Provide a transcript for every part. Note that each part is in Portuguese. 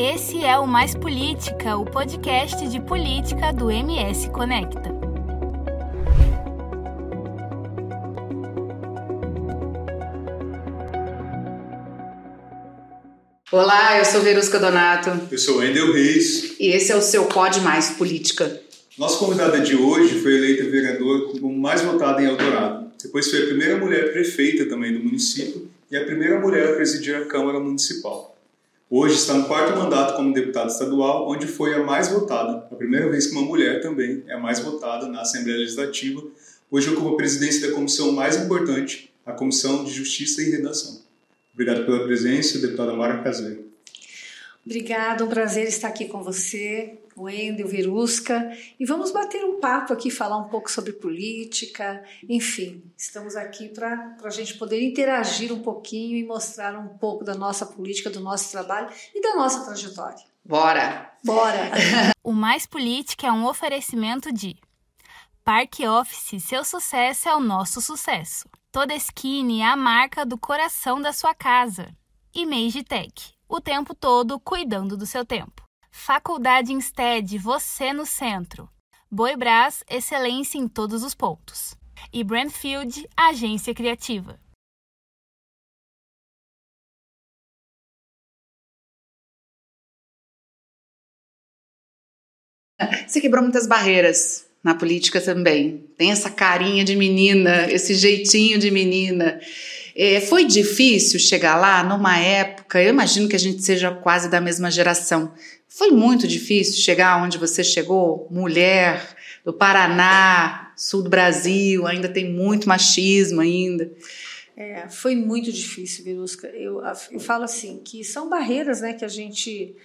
Esse é o Mais Política, o podcast de política do MS Conecta. Olá, eu sou Verusca Donato. Eu sou Wendel Reis. E esse é o seu Pode Mais Política. Nossa convidada de hoje foi eleita vereadora como mais votada em Eldorado. Depois foi a primeira mulher prefeita também do município e a primeira mulher a presidir a Câmara Municipal. Hoje está no quarto mandato como deputada estadual, onde foi a mais votada. A primeira vez que uma mulher também é a mais votada na Assembleia Legislativa. Hoje ocupa a presidência da comissão mais importante, a Comissão de Justiça e Redação. Obrigado pela presença, deputada Mara Caseiro. Obrigada, um prazer estar aqui com você, Wendel, Verusca, e vamos bater um papo aqui, falar um pouco sobre política, enfim, estamos aqui para a gente poder interagir um pouquinho e mostrar um pouco da nossa política, do nosso trabalho e da nossa trajetória. Bora! Bora! o Mais Política é um oferecimento de Parque Office, seu sucesso é o nosso sucesso. Toda Skin é a marca do coração da sua casa. E Tech, o tempo todo cuidando do seu tempo. Faculdade Instead, você no centro. Boi Brás, excelência em todos os pontos. E Brandfield, agência criativa. Você quebrou muitas barreiras na política também. Tem essa carinha de menina, esse jeitinho de menina. É, foi difícil chegar lá numa época, eu imagino que a gente seja quase da mesma geração. Foi muito difícil chegar onde você chegou, mulher do Paraná, sul do Brasil, ainda tem muito machismo ainda. É, foi muito difícil, Verusca. Eu, eu falo assim que são barreiras, né, que a gente,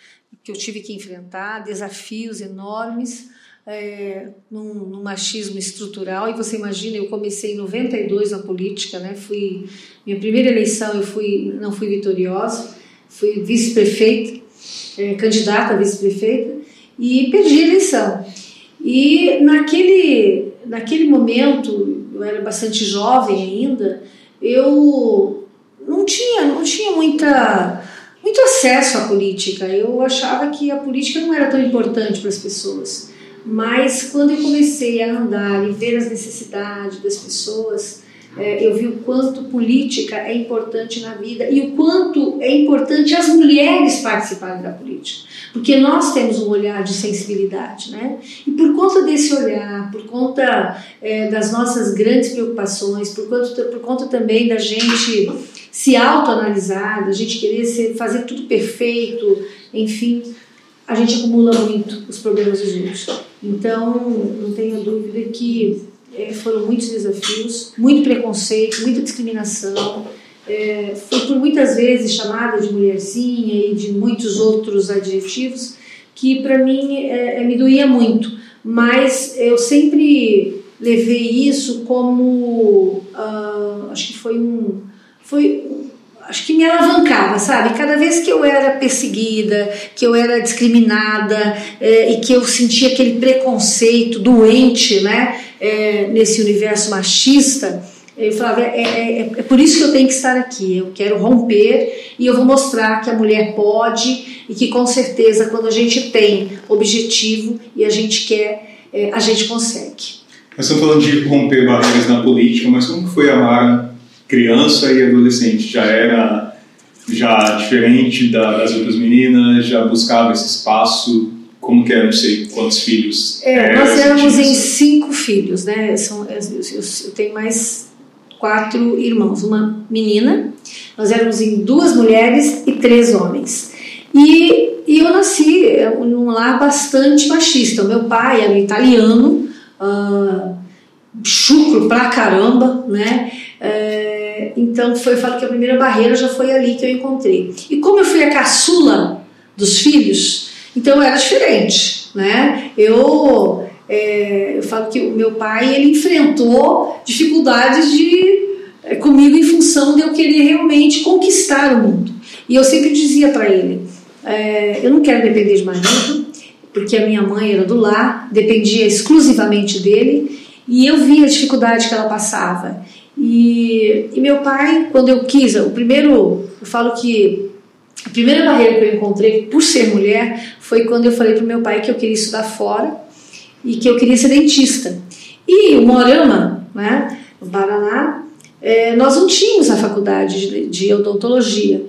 que eu tive que enfrentar, desafios enormes é, num, num, machismo estrutural. E você imagina, eu comecei em 92 na política, né? Fui minha primeira eleição, eu fui não fui vitoriosa, fui vice-prefeita, é, candidata a vice-prefeita e perdi a eleição. E naquele naquele momento, eu era bastante jovem ainda, eu não tinha não tinha muita muito acesso à política. Eu achava que a política não era tão importante para as pessoas. Mas quando eu comecei a andar e ver as necessidades das pessoas, é, eu vi o quanto política é importante na vida e o quanto é importante as mulheres participarem da política. Porque nós temos um olhar de sensibilidade, né? E por conta desse olhar, por conta é, das nossas grandes preocupações, por conta, por conta também da gente se autoanalisar, da gente querer ser, fazer tudo perfeito, enfim, a gente acumula muito os problemas dos outros. Então, não tenha dúvida que é, foram muitos desafios, muito preconceito, muita discriminação. É, fui por muitas vezes chamada de mulherzinha e de muitos outros adjetivos que para mim é, me doía muito, mas eu sempre levei isso como uh, acho que foi um foi me alavancava, sabe? Cada vez que eu era perseguida, que eu era discriminada é, e que eu sentia aquele preconceito doente, né? É, nesse universo machista, eu falava, é, é, é, é, por isso que eu tenho que estar aqui, eu quero romper e eu vou mostrar que a mulher pode e que com certeza quando a gente tem objetivo e a gente quer, é, a gente consegue. Nós estamos falando de romper barreiras na política, mas como foi a Mara criança e adolescente já era já diferente da, das outras meninas, já buscava esse espaço. Como que era, não sei quantos filhos? É, nós éramos em cinco filhos, né? São, eu, eu tenho mais quatro irmãos, uma menina, nós éramos em duas mulheres e três homens. E, e eu nasci num lar bastante machista. O meu pai era italiano, uh, chucro pra caramba, né? Uh, então foi, eu falo que a primeira barreira já foi ali que eu encontrei. E como eu fui a caçula dos filhos, então era diferente, né? Eu, é, eu falo que o meu pai ele enfrentou dificuldades de é, comigo em função de eu querer realmente conquistar o mundo. E eu sempre dizia para ele, é, eu não quero depender de marido, porque a minha mãe era do lar, dependia exclusivamente dele, e eu via a dificuldade que ela passava. E, e meu pai, quando eu quis, o primeiro, eu falo que A primeira barreira que eu encontrei por ser mulher foi quando eu falei para o meu pai que eu queria estudar fora e que eu queria ser dentista. E o Morama, né, no Paraná, é, nós não tínhamos a faculdade de, de odontologia.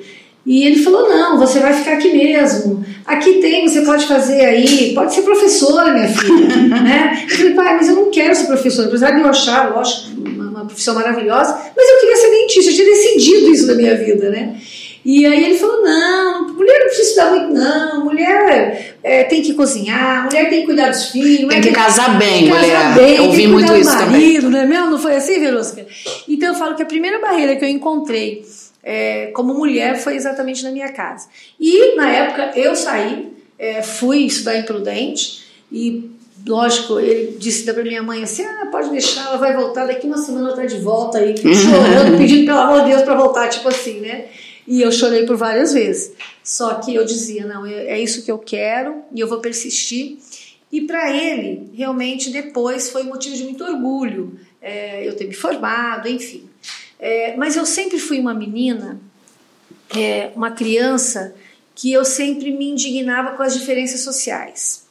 E ele falou: não, você vai ficar aqui mesmo. Aqui tem, você pode fazer aí, pode ser professora, minha filha. né? Eu falei, pai, mas eu não quero ser professora. Apesar de eu achar, lógico, uma, profissão maravilhosa, mas eu queria ser dentista, eu tinha decidido isso na minha vida, né? E aí ele falou: não, mulher não precisa estudar muito, não. Mulher é, tem que cozinhar, mulher tem que cuidar dos filhos. Tem que casar bem, casar mulher. Bem, eu ouvi muito isso marido, também. Não é mesmo? Não foi assim, Verusca? Então eu falo que a primeira barreira que eu encontrei é, como mulher foi exatamente na minha casa. E na época eu saí, é, fui estudar em Prudente e lógico, ele disse para minha mãe assim: ah, pode deixar, ela vai voltar, daqui uma semana ela tá de volta aí, chorando, pedindo pelo amor de Deus para voltar, tipo assim, né? E eu chorei por várias vezes. Só que eu dizia: não, é isso que eu quero e eu vou persistir. E para ele, realmente, depois foi motivo de muito orgulho é, eu ter me formado, enfim. É, mas eu sempre fui uma menina, é, uma criança, que eu sempre me indignava com as diferenças sociais.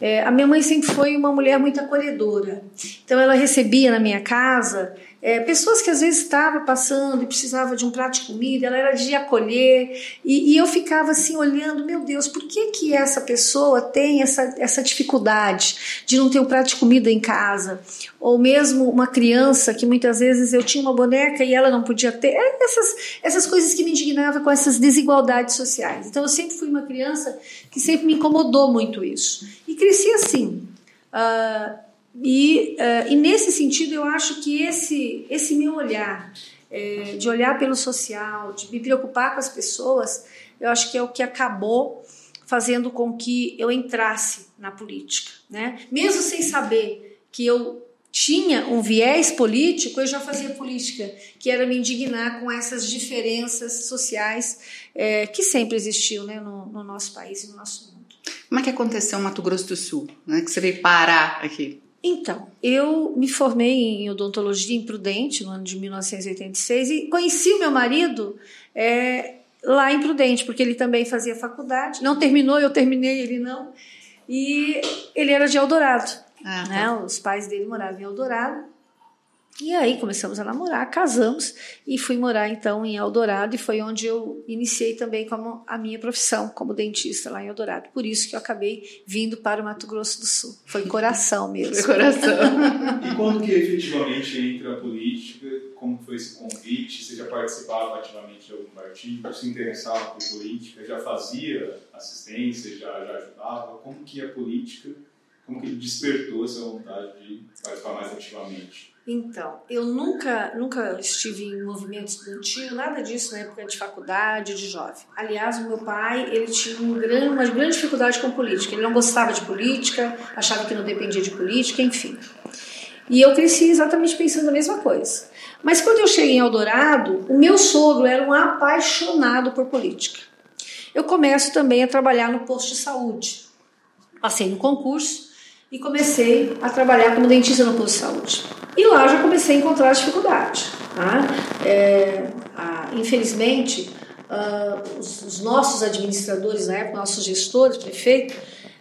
É, a minha mãe sempre foi uma mulher muito acolhedora. Então ela recebia na minha casa é, pessoas que às vezes estavam passando e precisavam de um prato de comida, ela era de acolher, e, e, eu ficava assim olhando, meu Deus, por que que essa pessoa tem essa, essa dificuldade de não ter um prato de comida em casa? Ou mesmo uma criança que muitas vezes eu tinha uma boneca e ela não podia ter, é, essas, essas coisas que me indignavam com essas desigualdades sociais. Então eu sempre fui uma criança que sempre me incomodou muito isso. E cresci assim. Uh, e, uh, e nesse sentido, eu acho que esse, esse meu olhar, é, de olhar pelo social, de me preocupar com as pessoas, eu acho que é o que acabou fazendo com que eu entrasse na política. Né? Mesmo sem saber que eu tinha um viés político, eu já fazia política, que era me indignar com essas diferenças sociais é, que sempre existiu né, no, no, nosso país e no nosso mundo. Como é que aconteceu em Mato Grosso do Sul, né, que você veio parar aqui? Então, eu me formei em odontologia em Prudente no ano de 1986 e conheci o meu marido é, lá em Prudente, porque ele também fazia faculdade. Não terminou, eu terminei, ele não. E ele era de Eldorado. Ah, né? Tá. Os pais dele moravam em Eldorado. E aí começamos a namorar, casamos e fui morar então em Eldorado e foi onde eu iniciei também como a minha profissão como dentista lá em Eldorado. Por isso que eu acabei vindo para o Mato Grosso do Sul. Foi coração mesmo. Foi coração. e quando que efetivamente entra a política? Como foi esse convite? Você já participava ativamente de algum partido? Se interessava por política? Já fazia assistência? Já, já ajudava? Como que a política, como que despertou essa vontade de participar mais ativamente? Então, eu nunca, nunca estive em movimento estudantil, nada disso na época de faculdade, de jovem. Aliás, o meu pai, ele tinha um grande, uma grande dificuldade com política. Ele não gostava de política, achava que não dependia de política, enfim. E eu cresci exatamente pensando a mesma coisa. Mas quando eu cheguei em Eldorado, o meu sogro era um apaixonado por política. Eu começo também a trabalhar no posto de saúde. Passei no concurso e comecei a trabalhar como dentista no posto de saúde. E lá já comecei a encontrar dificuldade. Tá? É, a, infelizmente, uh, os, os, nossos administradores na época, nossos gestores, prefeito,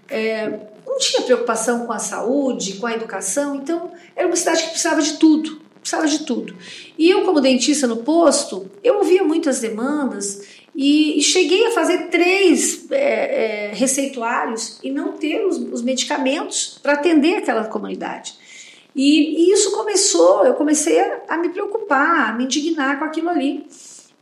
é, não tinha preocupação com a saúde, com a educação, então era uma cidade que precisava de tudo, precisava de tudo. E eu, como dentista no posto, eu ouvia muitas demandas e, e cheguei a fazer três é, é, receituários e não ter os, os medicamentos para atender aquela comunidade. E, e, isso começou, eu comecei a, me preocupar, a me indignar com aquilo ali.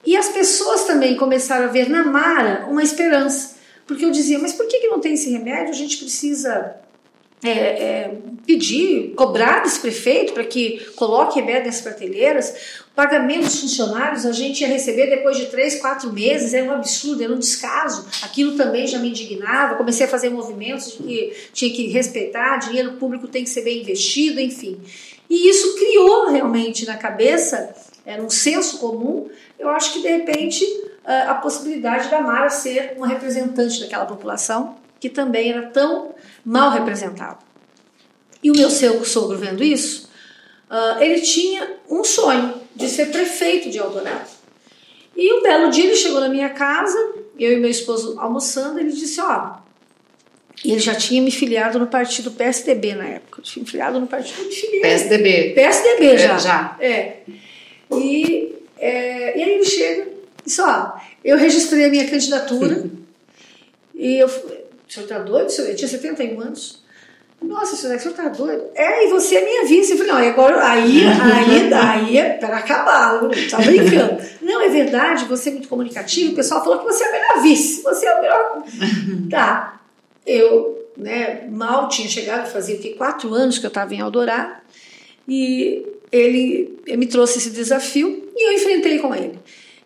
E as pessoas também começaram a ver na Mara uma esperança. Porque eu dizia, mas por que, que não tem esse remédio? A gente precisa é, é, pedir, cobrar desse prefeito para que coloque remédio nessas prateleiras. O pagamento dos funcionários a gente ia receber depois de três, quatro meses, era um absurdo, era um descaso. Aquilo também já me indignava. Comecei a fazer movimentos de que tinha que respeitar, dinheiro público tem que ser bem investido, enfim. E isso criou realmente na cabeça, era um senso comum, eu acho que de repente a possibilidade da Mara ser uma representante daquela população que também era tão mal representado. E o meu sogro vendo isso, uh, ele tinha um sonho de ser prefeito de Eldorado. E um belo dia ele chegou na minha casa, eu e meu esposo almoçando, ele disse: Ó, ele já tinha me filiado no partido PSDB na época. Eu tinha me filiado no partido me filiei. PSDB. PSDB já. É, já. É. E, é, e aí ele chega e disse: Ó, eu registrei a minha candidatura. e eu. O senhor tá doido? Eu tinha 71 anos. Nossa, senhor, o senhor tá doido? É, e você é minha vice. Eu falei, não, e agora, aí, aí, aí é para acabar, tá brincando. não, é verdade, você é muito comunicativo, o pessoal falou que você é a melhor vice, você é o melhor. tá, eu né, mal tinha chegado, fazia o que, quatro anos que eu estava em Eldorado, e ele, ele me trouxe esse desafio e eu enfrentei com ele.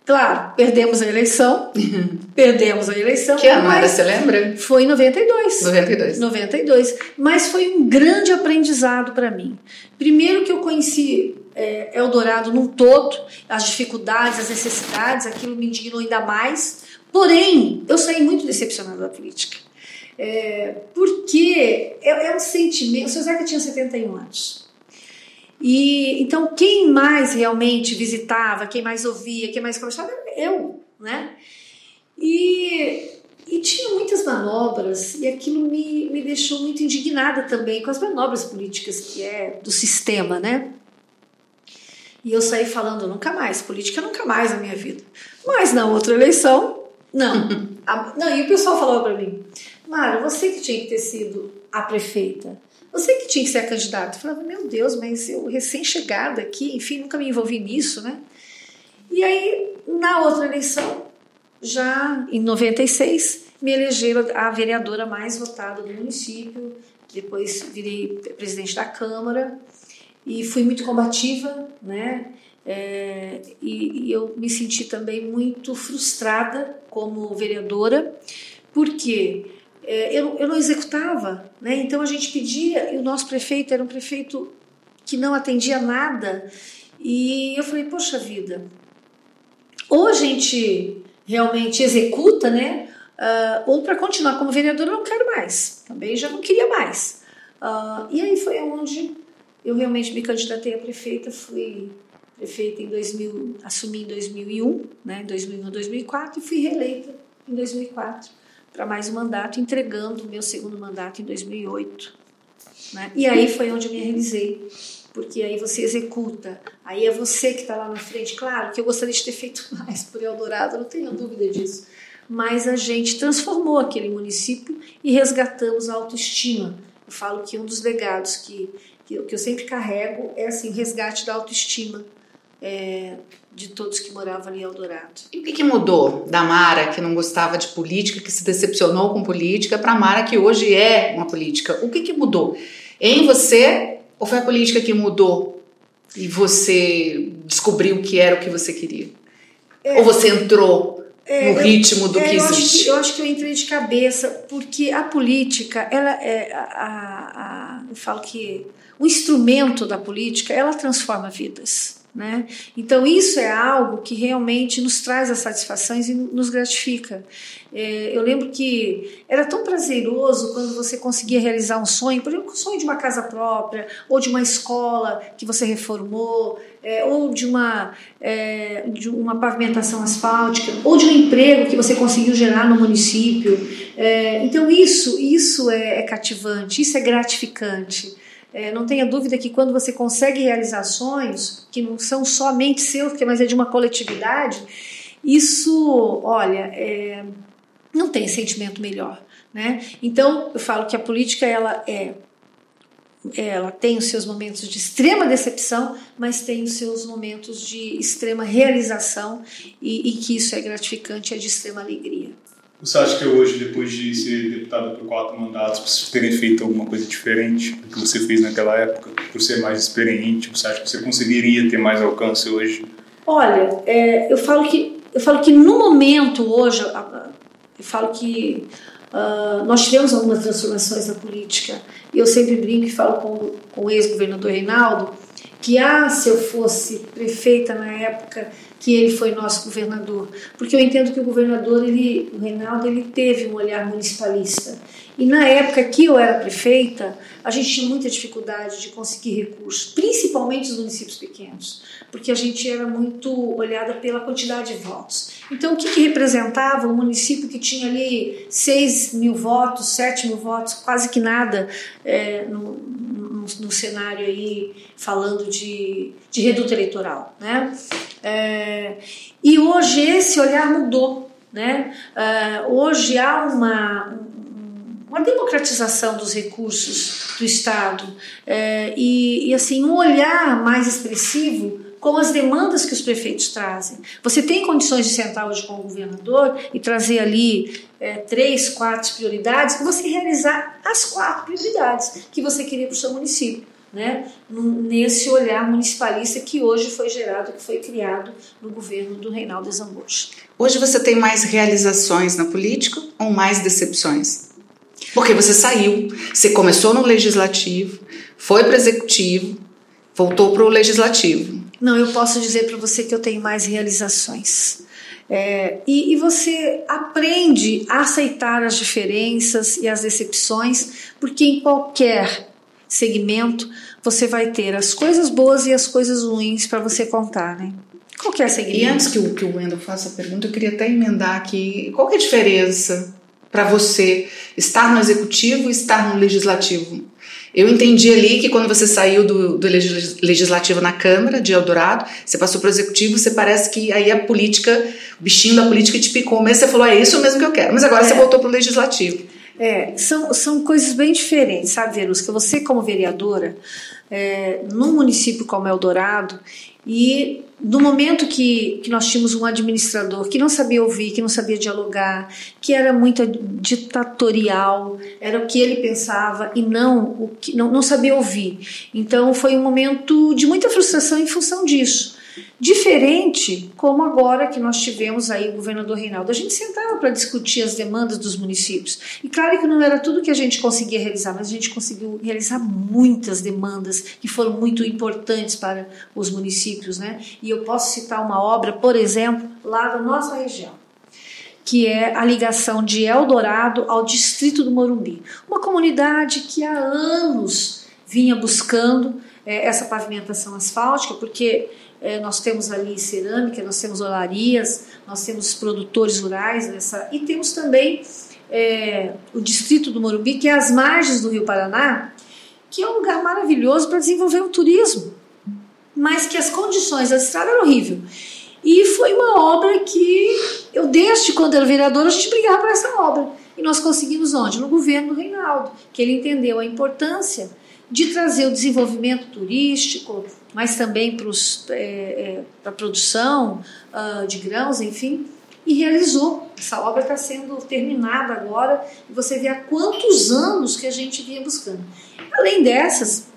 Claro, perdemos a eleição, perdemos a eleição. Que ano era, você lembra? Foi em 92. 92. 92. Mas foi um grande aprendizado para mim. Primeiro que eu conheci é, Eldorado num todo, as dificuldades, as necessidades, aquilo me indignou ainda mais. Porém, eu saí muito decepcionada da política. É, porque é, é um sentimento. O seu Zeca tinha 71 anos. E então quem mais realmente visitava, quem mais ouvia, quem mais conversava era eu, né? E, e tinha muitas manobras e aquilo me, me deixou muito indignada também com as manobras políticas que é do sistema, né? E eu saí falando nunca mais, política nunca mais na minha vida. Mas na outra eleição, não. a, não e o pessoal falava para mim, Mara, você que tinha que ter sido a prefeita. Você que tinha que ser a candidata. Eu falava, meu Deus, mas eu recém-chegada aqui, enfim, nunca me envolvi nisso, né? E aí, na outra eleição, já em 96, me elegeram a vereadora mais votada do município. Depois virei presidente da Câmara e fui muito combativa, né? É, e, e eu me senti também muito frustrada como vereadora, porque eu, eu não executava, né? Então a gente pedia, e o nosso prefeito era um prefeito que não atendia nada, e eu falei, poxa vida, ou a gente realmente executa, né? Uh, ou para continuar como vereadora eu não quero mais, também já não queria mais. Uh, e aí foi onde eu realmente me candidatei a prefeita, fui prefeita em 2000, assumi em 2001, né, 2001 a 2004 e fui reeleita em 2004 para mais um mandato, entregando o meu segundo mandato em 2008. Né? E aí foi onde eu me realizei, porque aí você executa, aí é você que está lá na frente. Claro que eu gostaria de ter feito mais por Eldorado, não tenho dúvida disso. Mas a gente transformou aquele município e resgatamos a autoestima. Eu falo que um dos legados que, que, eu, sempre carrego é assim, o resgate da autoestima é, de todos que moravam ali em Eldorado. E o que, que, mudou da Mara, que não gostava de política, que se decepcionou com política, para a Mara, que hoje é uma política? O que, que mudou? Em você ou foi a política que mudou e você descobriu que era o que você queria? É, ou você entrou é, no ritmo do é, que eu existe? Acho que, eu acho que eu entrei de cabeça, porque a política, ela é. A, a, a, eu falo que o instrumento da política, ela transforma vidas. Né? Então, isso é algo que realmente nos traz as satisfações e nos gratifica. É, eu lembro que era tão prazeroso quando você conseguia realizar um sonho, por exemplo, o sonho de uma casa própria, ou de uma escola que você reformou, é, ou de uma, é, de uma pavimentação asfáltica, ou de um emprego que você conseguiu gerar no município. É, então, isso, isso é, é cativante, isso é gratificante. É, não tenha dúvida que quando você consegue realizar sonhos que não são somente seus, mas é de uma coletividade, isso, olha, é, não tem sentimento melhor, né? Então eu falo que a política ela é ela tem os seus momentos de extrema decepção, mas tem os seus momentos de extrema realização e, e que isso é gratificante, é de extrema alegria. Você acha que hoje, depois de ser deputada por quatro mandatos, você teria feito alguma coisa diferente do que você fez naquela época? Por ser mais experiente, você acha que você conseguiria ter mais alcance hoje? Olha, é, eu falo que eu falo que no momento hoje, eu falo que uh, nós tivemos algumas transformações na política. E eu sempre brinco e falo com, com o ex-governador Reinaldo que ah, se eu fosse prefeita na época que ele foi nosso governador, porque eu entendo que o governador, ele, o Reinaldo, ele teve um olhar municipalista. E na época que eu era prefeita, a gente tinha muita dificuldade de conseguir recursos, principalmente os municípios pequenos, porque a gente era muito olhada pela quantidade de votos. Então, o que, que representava um município que tinha ali 6 mil votos, 7 mil votos, quase que nada é, no, cenário aí falando de, de reduto eleitoral, né? É, e hoje esse olhar mudou, né? É, hoje há uma, uma democratização dos recursos do Estado é, e, e, assim um olhar mais expressivo com as demandas que os prefeitos trazem. Você tem condições de sentar hoje com o governador e trazer ali é, três, quatro prioridades e você realizar as quatro prioridades que você queria para o seu município. Né, nesse olhar municipalista que hoje foi gerado, que foi criado no governo do Reinaldo Zambuja. Hoje você tem mais realizações na política ou mais decepções? Porque você saiu, você começou no legislativo, foi para o executivo, voltou para o legislativo. Não, eu posso dizer para você que eu tenho mais realizações. É, e, e, você aprende a aceitar as diferenças e as decepções, porque em qualquer segmento você vai ter as coisas boas e as coisas ruins para você contar, né? Qualquer segmento. E antes que o, que o Wendel faça a pergunta, eu queria até emendar aqui: qual é a diferença para você estar no executivo e estar no legislativo? Eu entendi ali que quando você saiu do, do legislativo na Câmara de Eldorado, você passou para o executivo, você parece que aí a política, o bichinho da política te picou mesmo, você falou, é isso mesmo que eu quero. Mas agora é. você voltou para o legislativo. É, são, são coisas bem diferentes, sabe, Verusca? Você, como vereadora, é, num município como Eldorado, e no momento que, que nós tínhamos um administrador que não sabia ouvir, que não sabia dialogar, que era muito ditatorial, era o que ele pensava e não o que não, não sabia ouvir. Então foi um momento de muita frustração em função disso. Diferente como agora que nós tivemos aí o governador Reinaldo. A gente sentava para discutir as demandas dos municípios. E claro que não era tudo que a gente conseguia realizar, mas a gente conseguiu realizar muitas demandas que foram muito importantes para os municípios. Né? E eu posso citar uma obra, por exemplo, lá da nossa região que é a ligação de Eldorado ao distrito do Morumbi. Uma comunidade que há anos vinha buscando é, essa pavimentação asfáltica, porque é, nós temos ali cerâmica, nós temos olarias, nós temos produtores rurais nessa, e temos também é, o distrito do Morumbi, que é as margens do Rio Paraná, que é um lugar maravilhoso para desenvolver o turismo, mas que as condições da estrada eram horríveis. E foi uma obra que eu, desde quando era vereadora, a gente brigava por essa obra. E nós conseguimos onde? No governo do Reinaldo, que ele entendeu a importância de trazer o desenvolvimento turístico, mas também para é, é, a produção uh, de grãos, enfim, e realizou. Essa obra está sendo terminada agora e você vê há quantos anos que a gente vinha buscando. Além dessas,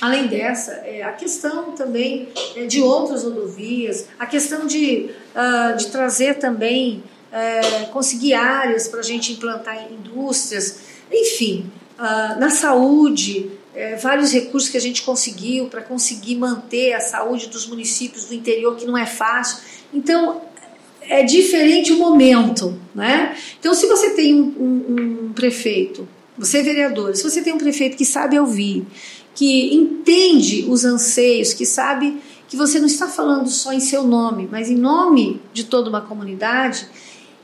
além dessa, é, a questão também é, de outras rodovias, a questão de, uh, de trazer também, uh, conseguir áreas para a gente implantar indústrias, enfim, uh, na saúde, é, vários recursos que a gente conseguiu para conseguir manter a saúde dos municípios do interior, que não é fácil. Então, é diferente o momento, né? Então, se você tem um, um, um prefeito, você é vereador, se você tem um prefeito que sabe ouvir, que entende os anseios, que sabe que você não está falando só em seu nome, mas em nome de toda uma comunidade,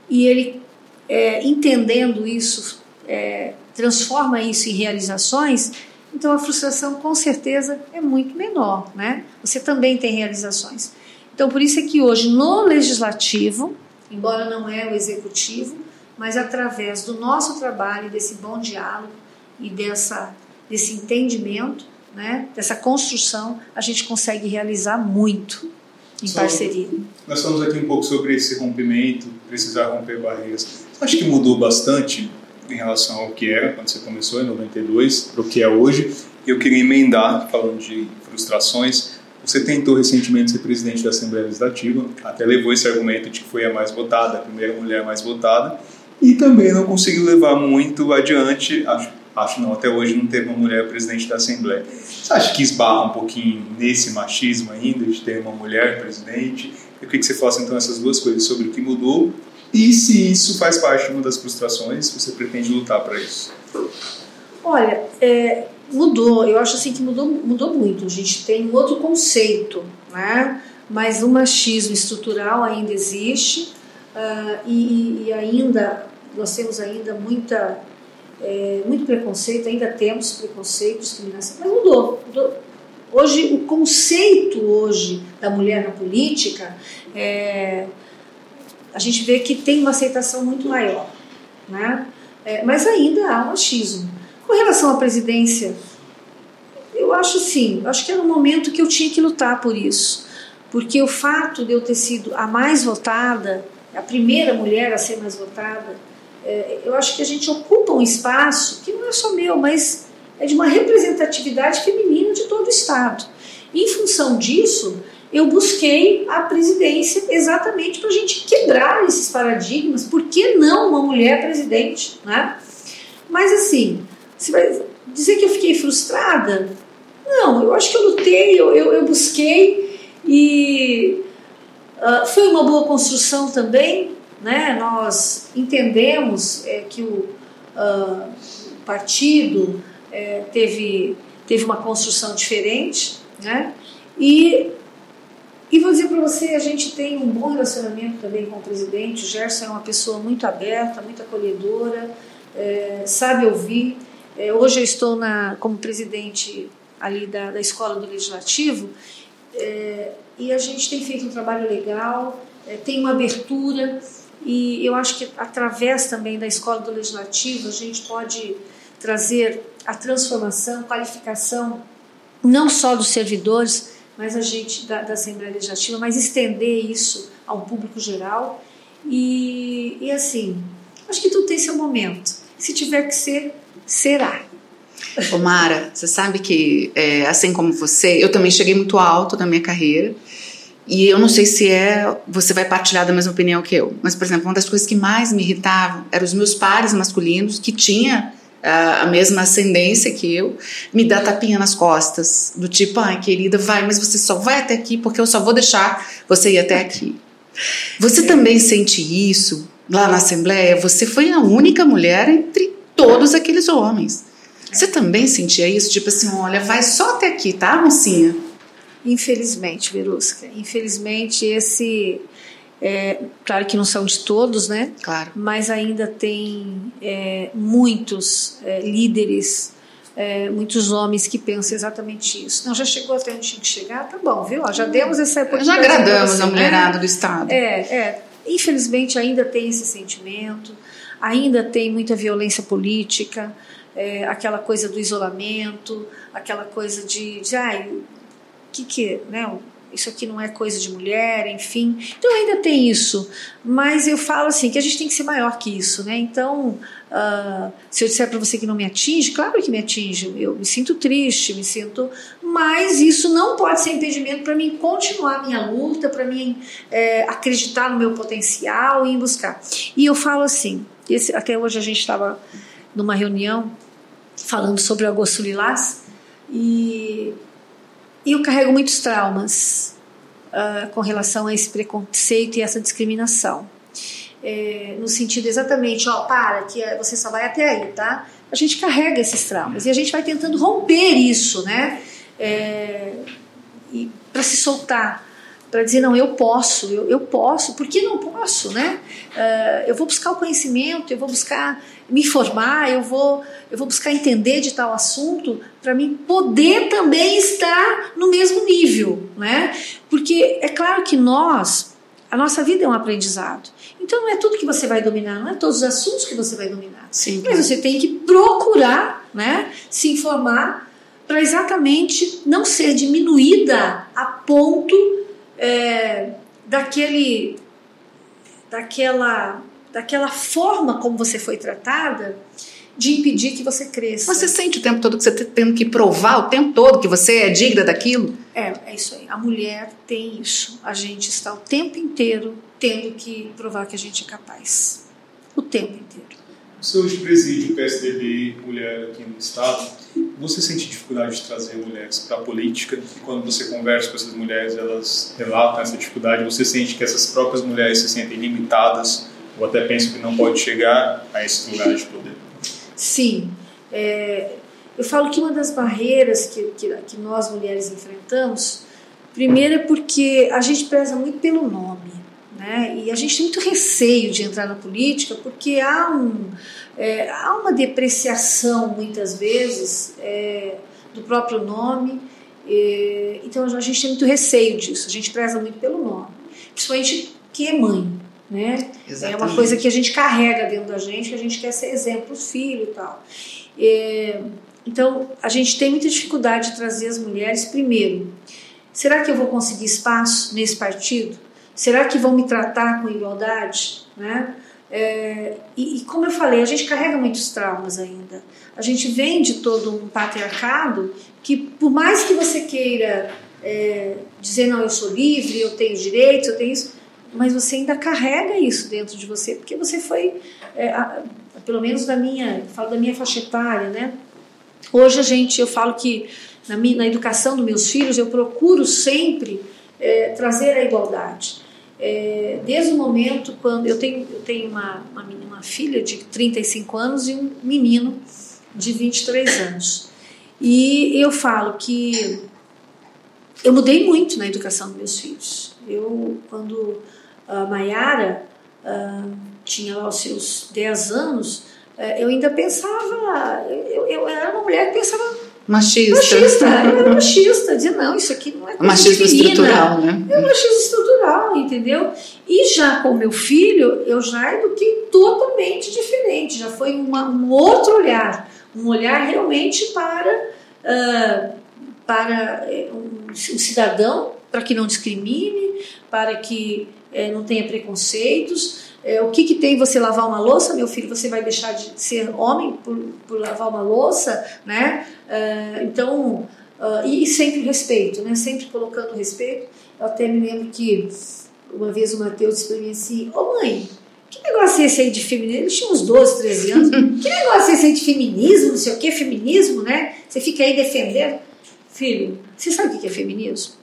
e ele, é, entendendo isso, é, transforma isso em realizações, então a frustração com certeza é muito menor, né? Você também tem realizações. Então por isso é que hoje no legislativo, embora não é o executivo, mas através do nosso trabalho, desse bom diálogo e dessa desse entendimento, né, dessa construção, a gente consegue realizar muito em Só, parceria. Nós falamos aqui um pouco sobre esse rompimento, precisar romper barreiras. Acho que mudou bastante em relação ao que era quando você começou em 92 para o que é hoje. Eu queria emendar, falando de frustrações. Você tentou recentemente ser presidente da Assembleia Legislativa, até levou esse argumento de que foi a mais votada, a primeira mulher mais votada, e também não conseguiu levar muito adiante a, Afinal, até hoje não teve uma mulher presidente da Assembleia. Você acha que esbarra um pouquinho nesse machismo ainda, de ter uma mulher presidente? Eu queria que você falasse então essas duas coisas sobre o que mudou e se isso faz parte de uma das frustrações, você pretende lutar para isso? Olha, é, mudou. Eu acho assim que mudou, mudou muito. A gente tem um outro conceito, né? Mas o machismo estrutural ainda existe uh, e, e, ainda nós temos ainda muita é, muito preconceito. Ainda temos preconceito, discriminação, mas mudou. mudou. Hoje o conceito hoje da mulher na política é, a gente vê que tem uma aceitação muito maior, né? É, mas ainda há um machismo. Com relação à presidência, eu acho sim, acho que era um momento que eu tinha que lutar por isso, porque o fato de eu ter sido a mais votada, a primeira mulher a ser mais votada, é, eu acho que a gente ocupa um espaço que não é só meu, mas é de uma representatividade feminina de todo o Estado. Em função disso, eu busquei a presidência exatamente para a gente quebrar esses paradigmas. Por que não uma mulher presidente? Né? Mas assim, você vai dizer que eu fiquei frustrada? Não, eu acho que eu lutei, eu, eu, eu busquei e uh, foi uma boa construção também. Né? Nós entendemos é, que o uh, partido é, teve, teve uma construção diferente né? e e vou dizer para você, a gente tem um bom relacionamento também com o presidente. O Gerson é uma pessoa muito aberta, muito acolhedora, é, sabe ouvir. É, hoje eu estou na, como presidente ali da, da escola do Legislativo é, e a gente tem feito um trabalho legal, é, tem uma abertura e eu acho que através também da escola do Legislativo a gente pode trazer a transformação, qualificação não só dos servidores, mas a gente da, da Assembleia Legislativa, mas estender isso ao público geral. E, e assim, acho que tudo tem seu momento. Se tiver que ser, será. Ô Mara, você sabe que, é, assim como você, eu também cheguei muito alto na minha carreira. E eu não sei se é você vai partilhar da mesma opinião que eu, mas por exemplo, uma das coisas que mais me irritavam eram os meus pares masculinos que tinha a mesma ascendência que eu, me dá tapinha nas costas, do tipo, ai querida, vai, mas você só vai até aqui porque eu só vou deixar você ir até aqui. Você também sente isso lá na Assembleia? Você foi a única mulher entre todos aqueles homens. Você também sentia isso? Tipo assim, olha, vai só até aqui, tá, mocinha? Infelizmente, Verusca, infelizmente esse é, claro que não são de todos, né? Claro. Mas ainda tem é, muitos é, líderes, é, muitos homens que pensam exatamente isso. Não, já chegou até onde tinha que chegar, tá bom, viu? já demos essa oportunidade. Já agradamos a mulherada né? do Estado. É, é. Infelizmente ainda tem esse sentimento, ainda tem muita violência política, é, aquela coisa do isolamento, aquela coisa de, de ai, que que, né? Isso aqui não é coisa de mulher, enfim. Então ainda tem isso, mas eu falo assim que a gente tem que ser maior que isso, né? Então, uh, se eu disser para você que não me atinge, claro que me atinge. Eu me sinto triste, me sinto, mas isso não pode ser impedimento para mim continuar minha luta, para mim é, acreditar no meu potencial e ir buscar. E eu falo assim, esse, até hoje a gente estava numa reunião falando sobre o agosto lilás e e eu carrego muitos traumas uh, com relação a esse preconceito e essa discriminação. É, no sentido exatamente, ó, para, que você só vai até aí, tá? A gente carrega esses traumas e a gente vai tentando romper isso, né? É, para se soltar, para dizer, não, eu posso, eu, eu posso, por que não posso, né? Uh, eu vou buscar o conhecimento, eu vou buscar me informar, eu vou, eu vou buscar entender de tal assunto para mim poder também estar no mesmo nível, né? Porque é claro que nós, a nossa vida é um aprendizado. Então não é tudo que você vai dominar, não é todos os assuntos que você vai dominar. Sim, Mas você tem que procurar, né, se informar para exatamente não ser diminuída a ponto é, daquele, daquela, daquela forma como você foi tratada de impedir que você cresça. Você sente o tempo todo que você está tendo que provar o tempo todo que você é digna daquilo? É, é isso aí. A mulher tem isso. A gente está o tempo inteiro tendo que provar que a gente é capaz. O tempo inteiro. Preside o PSDB Mulher aqui no Estado. Você sente dificuldade de trazer mulheres para a política? E quando você conversa com essas mulheres, elas relatam essa dificuldade? Você sente que essas próprias mulheres se sentem limitadas ou até pensam que não pode chegar a esses lugares de poder? Sim. É, eu falo que uma das barreiras que, que, que nós mulheres enfrentamos, primeiro é porque a gente preza muito pelo nome. Né? E a gente tem muito receio de entrar na política porque há, um, é, há uma depreciação, muitas vezes, é, do próprio nome. É, então a gente tem muito receio disso, a gente preza muito pelo nome. Principalmente que é mãe. Né? Exatamente. É uma coisa que a gente carrega dentro da gente, que a gente quer ser exemplo, filho e tal. É, então a gente tem muita dificuldade de trazer as mulheres primeiro. Será que eu vou conseguir espaço nesse partido? Será que vão me tratar com igualdade? Né? É, e, e, como eu falei, a gente carrega muitos traumas ainda. A gente vem de todo um patriarcado que, por mais que você queira é, dizer, não, eu sou livre, eu tenho direitos, eu tenho isso, mas você ainda carrega isso dentro de você, porque você foi, é, a, pelo menos da minha, falo da minha faixa etária, né? Hoje a gente, eu falo que na, minha, na educação dos meus filhos, eu procuro sempre é, trazer a igualdade é, desde o momento quando eu tenho, eu tenho uma, uma, uma filha de 35 anos e um menino de 23 anos. E eu falo que eu mudei muito na educação dos meus filhos. Eu, quando a Maiara uh, tinha lá os seus 10 anos, uh, eu ainda pensava, eu, eu era uma mulher que pensava Machista. Machista, eu era machista, dizia, não, isso aqui não é coisa Machismo estrutural, né? É machismo estrutural, entendeu? E já com meu filho, eu já eduquei totalmente diferente, já foi uma, um outro olhar, um olhar realmente para, uh, para eh, um, um cidadão, para que não discrimine, para que uh, não tenha preconceitos, é, o que, que tem você lavar uma louça, meu filho? Você vai deixar de ser homem por, por lavar uma louça, né? É, então, uh, e, sempre respeito, né? Sempre colocando respeito. Eu até me lembro que uma vez o Matheus disse para mim assim: Ô oh, mãe, que negócio é esse aí de feminismo? Ele tinha uns 12, 13 anos. que negócio é esse aí de feminismo? Não sei o que, feminismo, né? Você fica aí defendendo. Filho, você sabe o que é feminismo?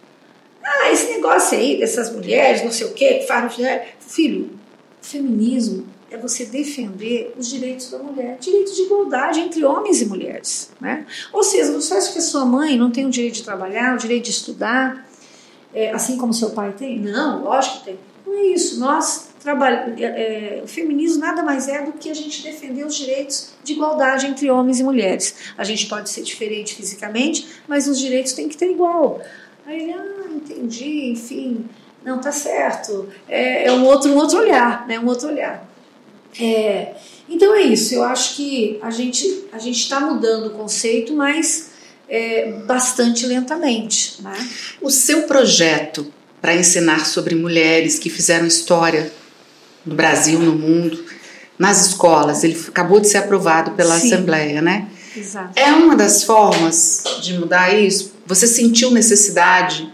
Ah, esse negócio aí dessas mulheres, não sei o que, que fazem. Filho, Feminismo é você defender os direitos da mulher, direitos de igualdade entre homens e mulheres. Né? Ou seja, você acha que a sua mãe não tem o direito de trabalhar, o direito de estudar, é, assim como seu pai tem? Não, lógico que tem. Não é isso. Nós. É, é, o feminismo nada mais é do que a gente defender os direitos de igualdade entre homens e mulheres. A gente pode ser diferente fisicamente, mas os direitos têm que ter igual. Aí, ah, entendi, enfim. Não, tá certo. É, é um, outro, um outro olhar, né? Um outro olhar. É, então é isso. Eu acho que a gente a gente está mudando o conceito, mas é, bastante lentamente. Né? O seu projeto para ensinar sobre mulheres que fizeram história no Brasil, no mundo, nas escolas, ele acabou de ser aprovado pela Sim. Assembleia, né? Exato. É uma das formas de mudar isso? Você sentiu necessidade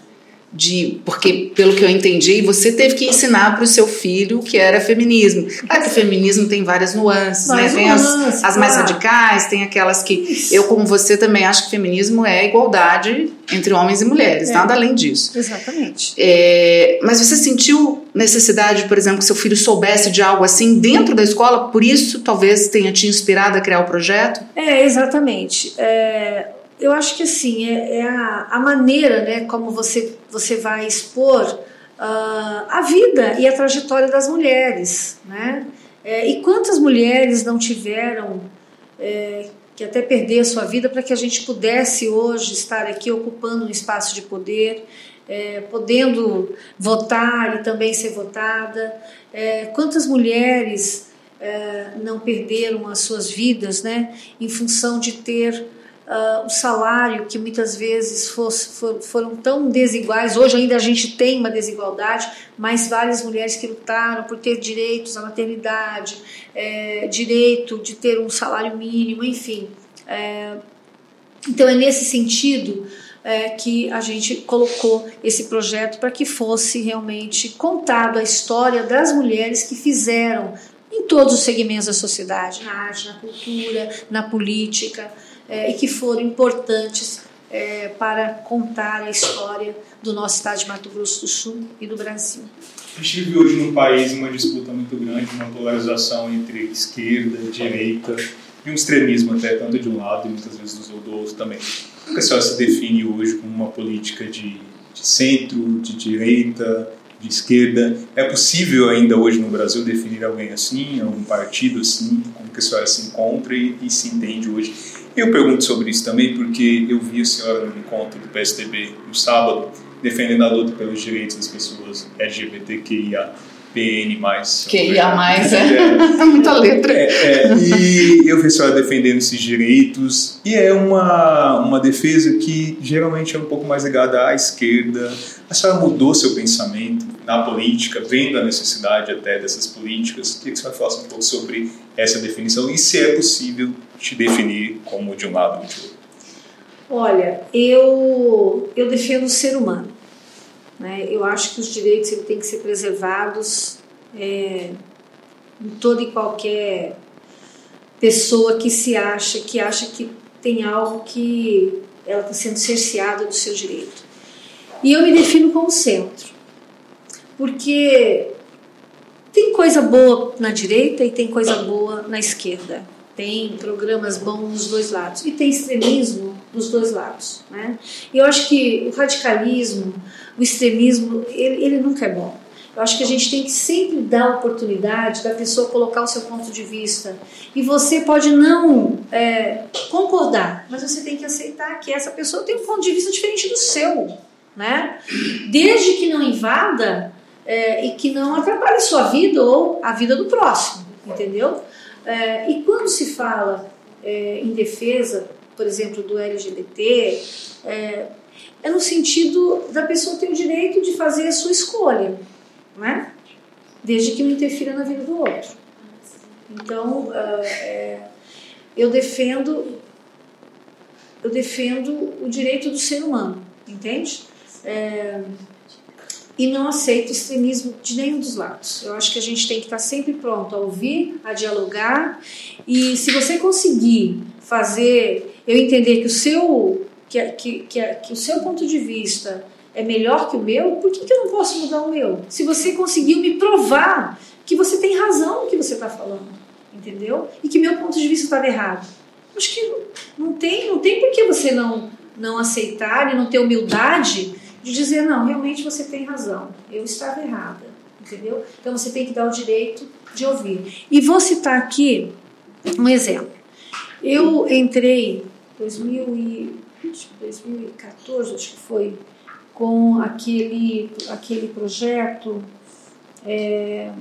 de porque pelo que eu entendi você teve que ensinar para o seu filho o que era feminismo. Claro que o feminismo tem várias nuances né? tem as, as mais radicais tem aquelas que Isso. eu como você também acho que feminismo é igualdade entre homens e mulheres é. nada além disso. Exatamente. É, mas você sentiu necessidade por exemplo que seu filho soubesse de algo assim dentro da escola? Por isso talvez tenha te inspirado a criar o projeto? É exatamente. É eu acho que assim, é, é a, a, maneira né, como você, você vai expor uh, a vida e a trajetória das mulheres. Né? É, e quantas mulheres não tiveram é, que até perder a sua vida para que a gente pudesse hoje estar aqui ocupando um espaço de poder, é, podendo votar e também ser votada. É, quantas mulheres é, não perderam as suas vidas né, em função de ter uh, o salário, que muitas vezes fosse, for, foram tão desiguais. Hoje ainda a gente tem uma desigualdade, mas várias mulheres que lutaram por ter direitos à maternidade, é, direito de ter um salário mínimo, enfim. É, então é nesse sentido é, que a gente colocou esse projeto para que fosse realmente contado a história das mulheres que fizeram em todos os segmentos da sociedade, na arte, na cultura, na política, é, e que foram importantes é, para contar a história do nosso estado de Mato Grosso do Sul e do Brasil. A gente vive hoje num país uma disputa muito grande, uma polarização entre esquerda, direita e um extremismo até tanto de um lado e muitas vezes do outro também. Como a senhora se define hoje como uma política de, de centro, de direita, de esquerda? É possível ainda hoje no Brasil definir alguém assim, um partido assim? Como que a senhora se encontra e, e se entende hoje? Eu pergunto sobre isso também porque eu vi a senhora no encontro do PSDB no sábado defendendo a luta pelos direitos das pessoas LGBTQIA PN+. QIA+, é. é. Muita letra. É, é, e eu vi a senhora defendendo esses direitos, e é uma, uma defesa que geralmente é um pouco mais ligada à esquerda. A senhora mudou seu pensamento na política, vendo a necessidade até dessas políticas. Queria que a senhora falasse um pouco sobre essa definição e se é possível te definir como de um lado ou de outro. Olha, eu, eu defendo o ser humano. Né? Eu acho que os direitos ele têm que ser preservados é, em toda e qualquer pessoa que se acha, que acha que tem algo que ela está sendo cerceada do seu direito. E eu me defino como centro, porque tem coisa boa na direita e tem coisa boa na esquerda. Tem programas bons nos dois lados e tem extremismo dos dois lados. Né? E eu acho que o radicalismo, o extremismo, ele, ele nunca é bom. Eu acho que a gente tem que sempre dar a oportunidade da pessoa colocar o seu ponto de vista. E você pode não é, concordar, mas você tem que aceitar que essa pessoa tem um ponto de vista diferente do seu. Né? Desde que não invada é, e que não atrapalhe sua vida ou a vida do próximo, entendeu? É, e quando se fala é, em defesa, por exemplo, do LGBT, é, é, no sentido da pessoa ter o direito de fazer a sua escolha, não é? desde que não interfira na vida do outro. Então, eu defendo eu defendo o direito do ser humano, entende? E não aceito extremismo de nenhum dos lados. Eu acho que a gente tem que estar sempre pronto a ouvir, a dialogar e se você conseguir fazer eu entender que o seu que, que, que, que o seu ponto de vista é melhor que o meu, por que, que eu não posso mudar o meu? Se você conseguiu me provar que você tem razão no que você está falando, entendeu? E que meu ponto de vista estava errado. Acho que não tem, não tem por que você não, não aceitar e não ter humildade de dizer, não, realmente você tem razão, eu estava errada, entendeu? Então você tem que dar o direito de ouvir. E vou citar aqui um exemplo. Eu entrei em 2014, acho que foi, com aquele, aquele projeto é,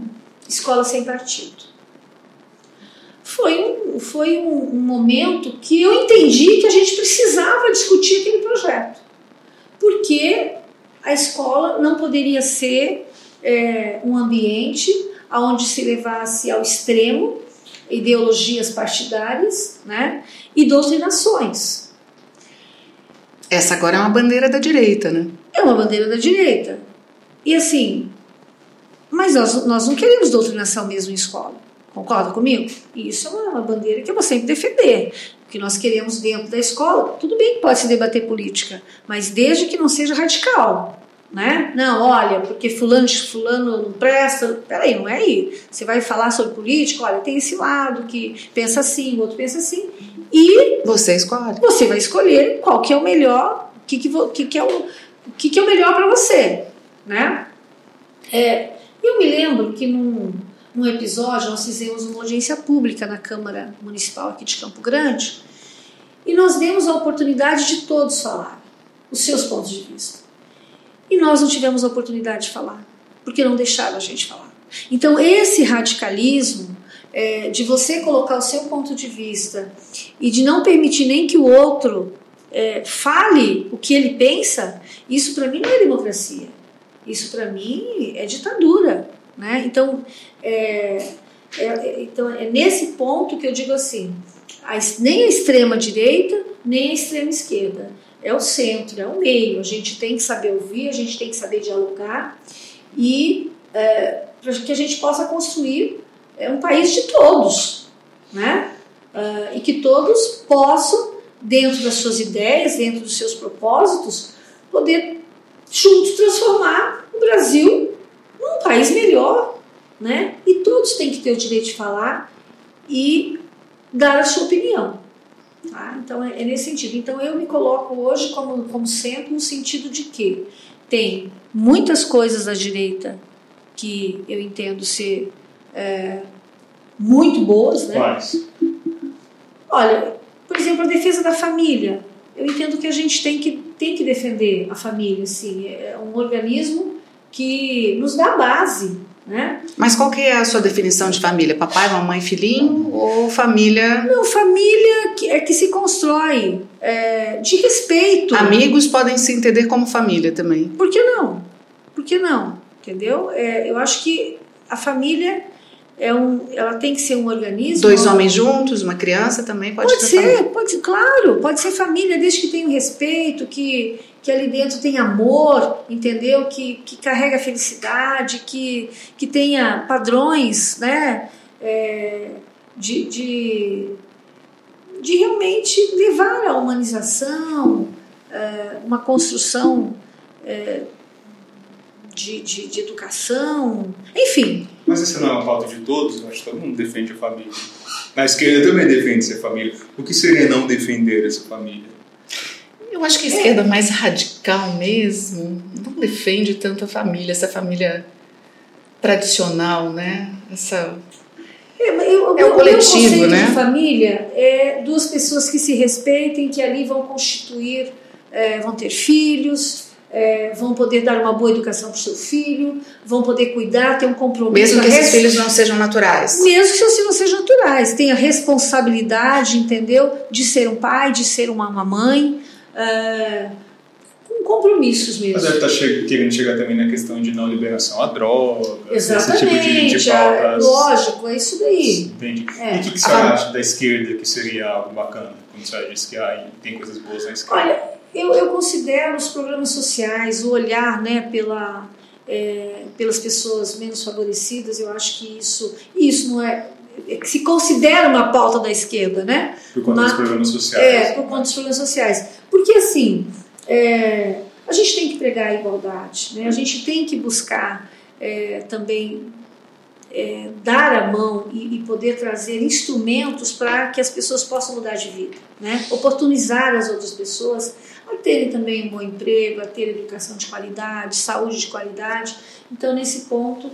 Escola Sem Partido. Foi, foi um, um momento que eu entendi que a gente precisava discutir aquele projeto porque a escola não poderia ser é, um ambiente onde se levasse ao extremo ideologias partidárias né, e doutrinações. Essa agora é uma bandeira da direita, né? É uma bandeira da direita. E assim, mas nós, nós não queremos doutrinação mesmo em escola. Concorda comigo? Isso é uma bandeira que eu vou sempre defender que nós queremos dentro da escola, tudo bem que pode se debater política, mas desde que não seja radical. Né? Não, olha, porque fulano, fulano não presta. Peraí, não é aí. Você vai falar sobre política, olha, tem esse lado que pensa assim, o outro pensa assim. E você escolhe. Você vai escolher qual que é o melhor, o que, que, que, que, é, o, que, que é o melhor para você. Né? É, eu me lembro que num, num episódio, nós fizemos uma audiência pública na Câmara Municipal aqui de Campo Grande e nós demos a oportunidade de todos falar os seus pontos de vista. E nós não tivemos a oportunidade de falar, porque não deixaram a gente falar. Então, esse radicalismo é, de você colocar o seu ponto de vista e de não permitir nem que o outro é, fale o que ele pensa, isso para mim não é democracia. Isso para mim é ditadura. Né? Então, é, é, então, é nesse ponto que eu digo assim: a, nem a extrema direita, nem a extrema esquerda. É o centro, é o meio. A gente tem que saber ouvir, a gente tem que saber dialogar e é, para que a gente possa construir é um país de todos, né? Uh, e que todos possam, dentro das suas ideias, dentro dos seus propósitos, poder juntos transformar o Brasil país melhor, né? E todos têm que ter o direito de falar e dar a sua opinião. Tá? Então é, é nesse sentido. Então eu me coloco hoje como, como sempre no sentido de que tem muitas coisas da direita que eu entendo ser é, muito boas, né? Quais? Olha, por exemplo, a defesa da família. Eu entendo que a gente tem que, tem que defender a família, assim, é um organismo que nos dá base, né? Mas qual que é a sua definição de família? Papai, mamãe, filhinho ou família? Não, família que, é que se constrói é, de respeito. Amigos podem se entender como família também. Por que não? Por que não? Entendeu? É, eu acho que a família é um, ela tem que ser um organismo. Dois homens juntos, uma criança também pode, pode ser. Pode ser, claro, pode ser família, desde que tenha respeito, que, que ali dentro tem amor, entendeu? Que, que carrega felicidade, que, que tenha padrões, né? É, de, de, de realmente levar a humanização, é, uma construção. É, de, de, de educação, enfim. Mas isso não é uma pauta de todos? Acho que todo mundo defende a família. Na esquerda também defende essa família. O que seria não defender essa família? Eu acho que a esquerda é. mais radical mesmo não defende tanto a família, essa família tradicional, né? Essa é, eu, é o coletivo, né? De família é duas pessoas que se respeitem, que ali vão constituir, é, vão ter filhos, é, vão poder dar uma boa educação para o seu filho, vão poder cuidar, ter um compromisso. Mesmo que esses filhos não sejam naturais. Mesmo que seus filhos não sejam naturais. Tem a responsabilidade, entendeu? De ser um pai, de ser uma, uma mãe. É, com compromissos mesmo. Mas deve estar tá che querendo chegar também na questão de não liberação a drogas, Exatamente, esse tipo de, de pautas. lógico, é isso daí. Entendi. É. E o que, que você ah, acha da esquerda que seria algo bacana? Quando você diz que ah, tem coisas boas na esquerda. Olha, eu, eu considero os programas sociais, o olhar né, pela, é, pelas pessoas menos favorecidas, eu acho que isso, isso não é, é se considera uma pauta da esquerda, né? Por conta dos programas sociais. É, por conta dos programas sociais. Porque assim, é, a gente tem que pregar a igualdade, né? a gente tem que buscar é, também é, dar a mão e, e, poder trazer instrumentos para que as pessoas possam mudar de vida, né? oportunizar as outras pessoas a terem também um bom emprego, a ter educação de qualidade, saúde de qualidade. Então, nesse ponto,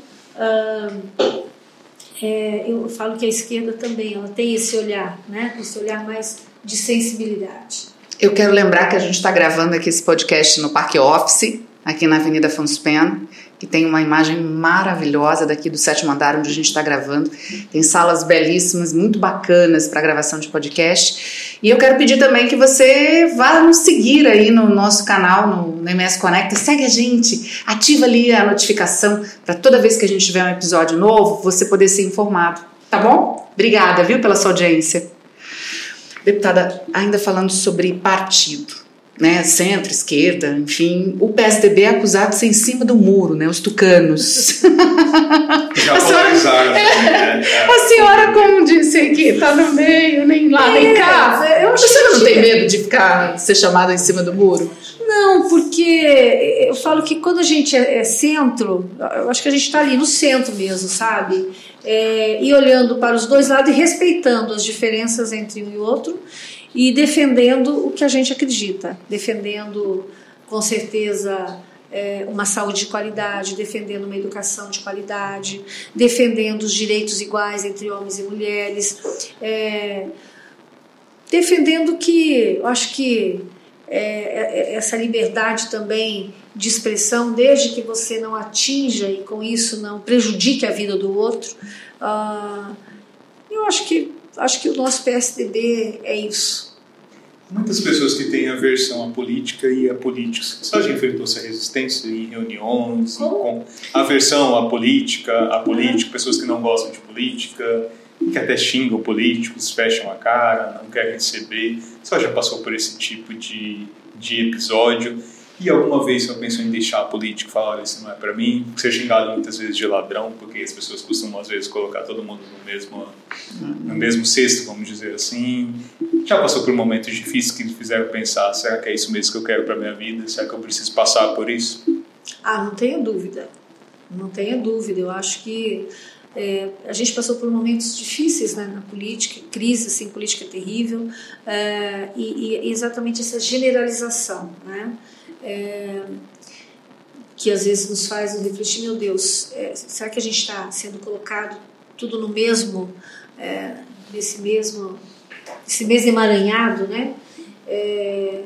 é, eu falo que a esquerda também ela tem esse olhar, né? esse olhar mais de sensibilidade. Eu quero lembrar que a gente está gravando aqui esse podcast no Parque Office, aqui na Avenida Afonso Pena que tem uma imagem maravilhosa daqui do sétimo andar onde a gente está gravando. Tem salas belíssimas, muito bacanas para gravação de podcast. E eu quero pedir também que você vá nos seguir aí no nosso canal, no, no MS Conecta. Segue a gente, ativa ali a notificação para toda vez que a gente tiver um episódio novo, você poder ser informado. Tá bom? Obrigada, viu, pela sua audiência. Deputada, ainda falando sobre partido né, centro, esquerda, enfim, o PSDB é acusado de ser em cima do muro, né, os tucanos. Já a senhora, né? a senhora, como disse aqui, está no meio, nem lá, nem é, cá. Eu Você não tem medo de ficar, ser chamado em cima do muro? Não, porque eu falo que quando a gente é, é centro, eu acho que a gente está ali no centro mesmo, sabe? É, e olhando para os dois lados e respeitando as diferenças entre um e outro e defendendo o que a gente acredita, defendendo com certeza é, uma saúde de qualidade, defendendo uma educação de qualidade, defendendo os direitos iguais entre homens e mulheres, é, defendendo que, eu acho que é, é essa liberdade também de expressão, desde que você não atinja e com isso não prejudique a vida do outro, uh, eu acho que acho que o nosso PSDB é isso. Muitas pessoas que têm aversão à política e a políticos. Você já enfrentou essa resistência em reuniões, com aversão à política, à política, pessoas que não gostam de política, que até xingam políticos, fecham a cara, não querem receber. Você já passou por esse tipo de, de episódio? E alguma vez você pensou em deixar a política falar, olha, isso não é para mim? Ser xingado muitas vezes de ladrão, porque as pessoas costumam às vezes colocar todo mundo no mesmo, no mesmo cesto, vamos dizer assim. Já passou por momentos difíceis que fizeram pensar, será que é isso mesmo que eu quero para minha vida? Será que eu preciso passar por isso? Ah, não tenha dúvida. Não tenha dúvida. Eu acho que é, a gente passou por momentos difíceis né, na política, crise assim, política terrível, é, e, e, exatamente essa generalização, né, é, que às vezes nos faz refletir, meu Deus, é, será que a gente está sendo colocado tudo no mesmo, é, nesse mesmo, esse mesmo emaranhado, né? É,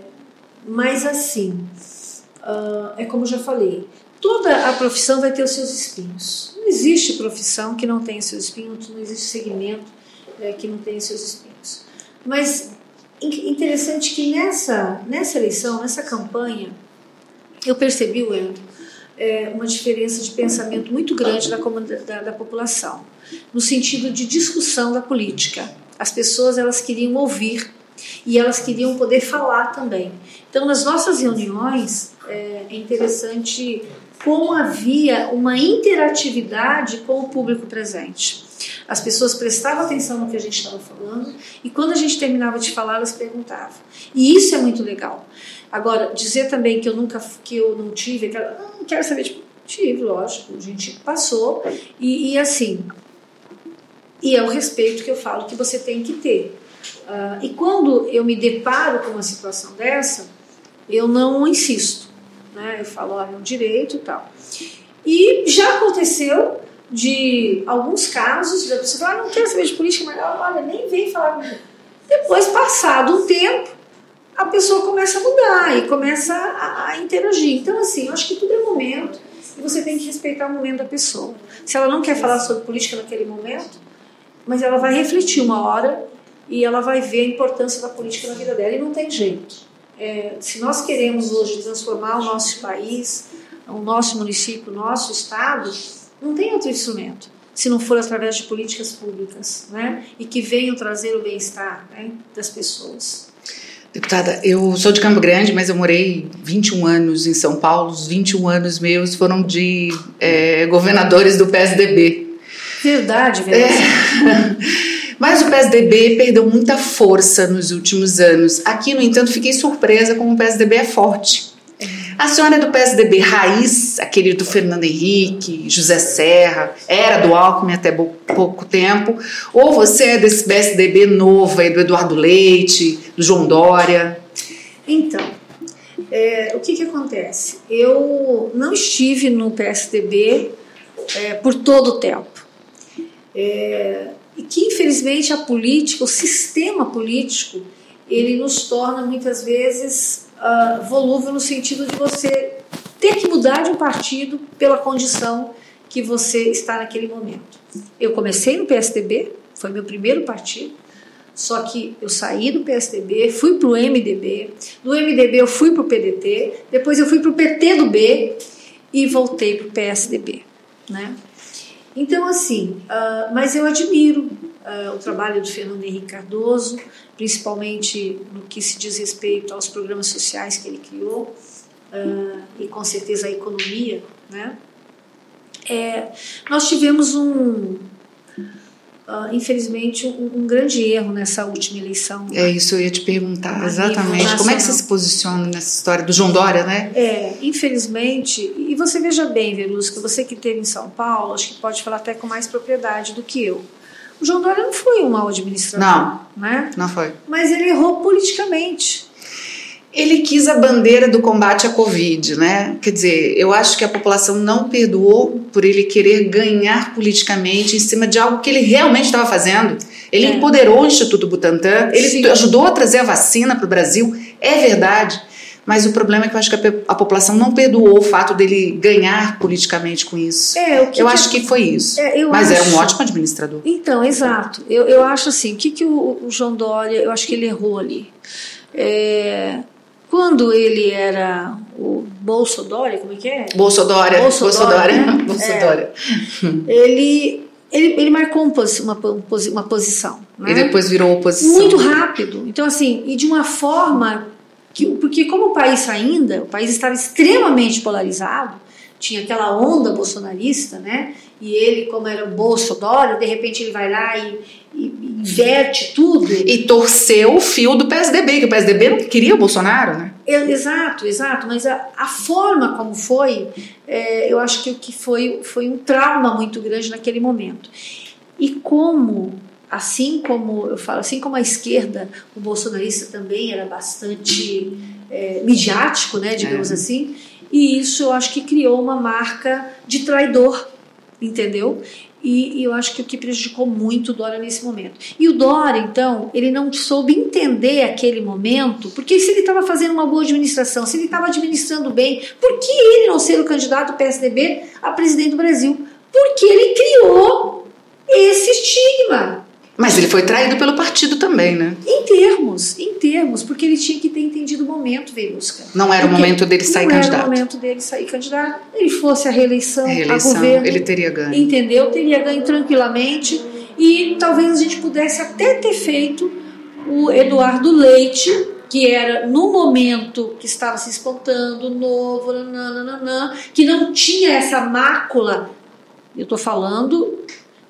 mas assim, uh, é como eu já falei, toda a profissão vai ter os seus espinhos. Não existe profissão que não tenha seus espinhos, não existe segmento é, que não tenha seus espinhos. Mas interessante que nessa, nessa eleição, nessa campanha, eu percebi, Wendel, é, uma diferença de pensamento muito grande da, da, da população, no sentido de discussão da política. As pessoas elas queriam ouvir e elas queriam poder falar também. Então, nas nossas reuniões, é, é interessante como havia uma interatividade com o público presente. As pessoas prestavam atenção no que a gente estava falando e quando a gente terminava de falar, elas perguntavam. E isso é muito legal. Agora, dizer também que eu nunca que eu não tive, que eu, não quero saber, tipo, tive, lógico, a gente passou e, e, assim. E é o respeito que eu falo que você tem que ter. Uh, e quando eu me deparo com uma situação dessa, eu não insisto né? Eu falo, olha, é um direito e tal. E já aconteceu de alguns casos, da pessoa falar, ah, não quero saber de política, mas olha, nem vem falar comigo. Depois, passado um tempo, a pessoa começa a mudar e começa a, a, interagir. Então, assim, eu acho que tudo é momento e você tem que respeitar o momento da pessoa. Se ela não quer falar sobre política naquele momento, mas ela vai refletir uma hora e ela vai ver a importância da política na vida dela e não tem jeito é, se nós queremos hoje transformar o nosso país, o nosso município, o nosso estado, não tem outro instrumento se não for através de políticas públicas, né? E que venham trazer o bem-estar né, das pessoas. Deputada, eu sou de Campo Grande, mas eu morei 21 anos em São Paulo. Os 21 anos meus foram de é, governadores do PSDB. Verdade, verdade. É. Mas o PSDB perdeu muita força nos últimos anos. Aqui, no entanto, fiquei surpresa como o PSDB é forte. A senhora é do PSDB raiz, aquele do Fernando Henrique, José Serra, era do Alckmin até pouco tempo, ou você é desse PSDB novo aí, do Eduardo Leite, do João Dória? Então, é, o que, que acontece? Eu não estive no PSDB é, por todo o tempo. É, e que infelizmente a política, o sistema político, ele nos torna muitas vezes uh, volúvel no sentido de você ter que mudar de um partido pela condição que você está naquele momento. Eu comecei no PSDB, foi meu primeiro partido, só que eu saí do PSDB, fui para o MDB, do MDB eu fui para o PDT, depois eu fui para o PT do B e voltei para o PSDB. Né? Então, assim, uh, mas eu admiro uh, o trabalho do Fernando Henrique Cardoso, principalmente no que se diz respeito aos programas sociais que ele criou, uh, e com certeza a economia. Né? É, nós tivemos um, Uh, infelizmente, um, um, grande erro nessa última eleição. É isso, eu ia te perguntar, exatamente. Como é que você se posiciona nessa história do João Dória, né? É, infelizmente, e você veja bem, Verusca, você que esteve em São Paulo, acho que pode falar até com mais propriedade do que eu. O João Dória não foi um mau administrador. Não, né? não foi. Mas ele errou politicamente ele quis a bandeira do combate à Covid, né? Quer dizer, eu acho que a população não perdoou por ele querer ganhar politicamente em cima de algo que ele realmente estava fazendo. Ele é. empoderou o Instituto Butantan, ele Sim. ajudou a trazer a vacina para o Brasil, é verdade. Mas o problema é que eu acho que a, a, população não perdoou o fato dele ganhar politicamente com isso. É, que eu que acho que foi isso. É, Mas acho... é um ótimo administrador. Então, exato. Eu, eu acho assim, o que, que o, o João Dória, eu acho que ele errou ali. É, quando ele era o Bolsodória, como é que é? Bolsodória. Bolsodória. Bolsodória. É, ele, ele, ele marcou uma, uma posição. Né? E depois virou oposição. Muito rápido. Então, assim, e de uma forma Que, porque como o país ainda, o país estava extremamente polarizado, tinha aquela onda bolsonarista, né? E ele, como era Bolsonaro, de repente ele vai lá e, e, inverte tudo. E torceu o fio do PSDB, que o PSDB não queria o Bolsonaro, né? Exato, exato, mas a, a forma como foi, é, eu acho que o que foi, foi um trauma muito grande naquele momento. E como, assim como eu falo, assim como a esquerda, o bolsonarista também era bastante é, midiático, né, digamos é. assim, e isso eu acho que criou uma marca de traidor, entendeu? E, e, eu acho que o que prejudicou muito o Dória nesse momento. E o Dória, então, ele não soube entender aquele momento, porque se ele estava fazendo uma boa administração, se ele estava administrando bem, por que ele não ser o candidato PSDB a presidente do Brasil? Porque ele criou esse estigma. Mas ele foi traído pelo partido também, né? Em termos, em termos, porque ele tinha que ter entendido o momento, Velusca. Não era porque o momento dele sair não candidato. Não era o momento dele sair candidato. Ele fosse a reeleição, a, reeleição, a governo. Ele teria ganho. Entendeu? Teria ganho tranquilamente. E talvez a gente pudesse até ter feito o Eduardo Leite, que era no momento que estava se espantando, novo, nananana, que não tinha essa mácula. Eu estou falando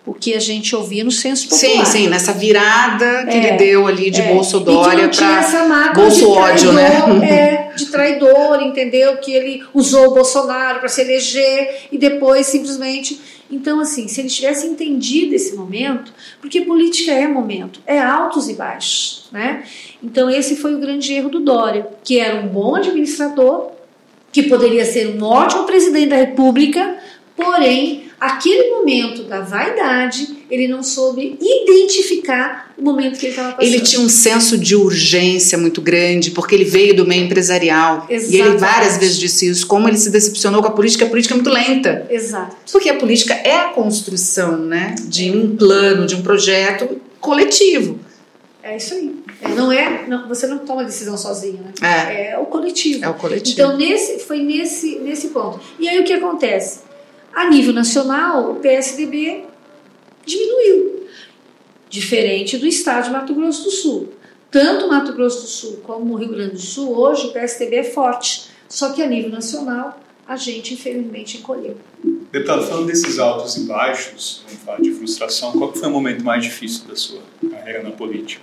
o que a gente ouvia no censo popular. Sim, sim, nessa virada que É, ele deu ali de é. Bolso Dória tinha essa para Bolso ódio, né? É, de traidor, entendeu? Que ele usou o Bolsonaro para se eleger e depois simplesmente. Então, assim, se ele tivesse entendido esse momento, porque política é momento, é altos e baixos, né? Então, esse foi o grande erro do Dória, que era um bom administrador, que poderia ser um ótimo presidente da República, porém, aquele momento da vaidade, ele não soube identificar o momento que ele estava passando. Ele tinha um senso de urgência muito grande, porque ele veio do meio empresarial. E ele Exatamente. várias vezes disse isso, como ele se decepcionou com a política, a política é muito lenta. Exato. Porque a política é a construção né, de um plano, de um projeto coletivo. É isso aí. É, não é, não, você não toma decisão sozinho, né? É, É o coletivo. é o coletivo. Então, nesse, foi nesse, nesse ponto. E aí o que acontece? A nível nacional, o PSDB diminuiu. Diferente do estado de Mato Grosso do Sul. Tanto Mato Grosso do Sul como o Rio Grande do Sul, hoje o PSDB é forte. Só que a nível nacional, a gente infelizmente encolheu. Deputado, falando desses altos e baixos, vamos falar de frustração, qual foi o momento mais difícil da sua carreira na política?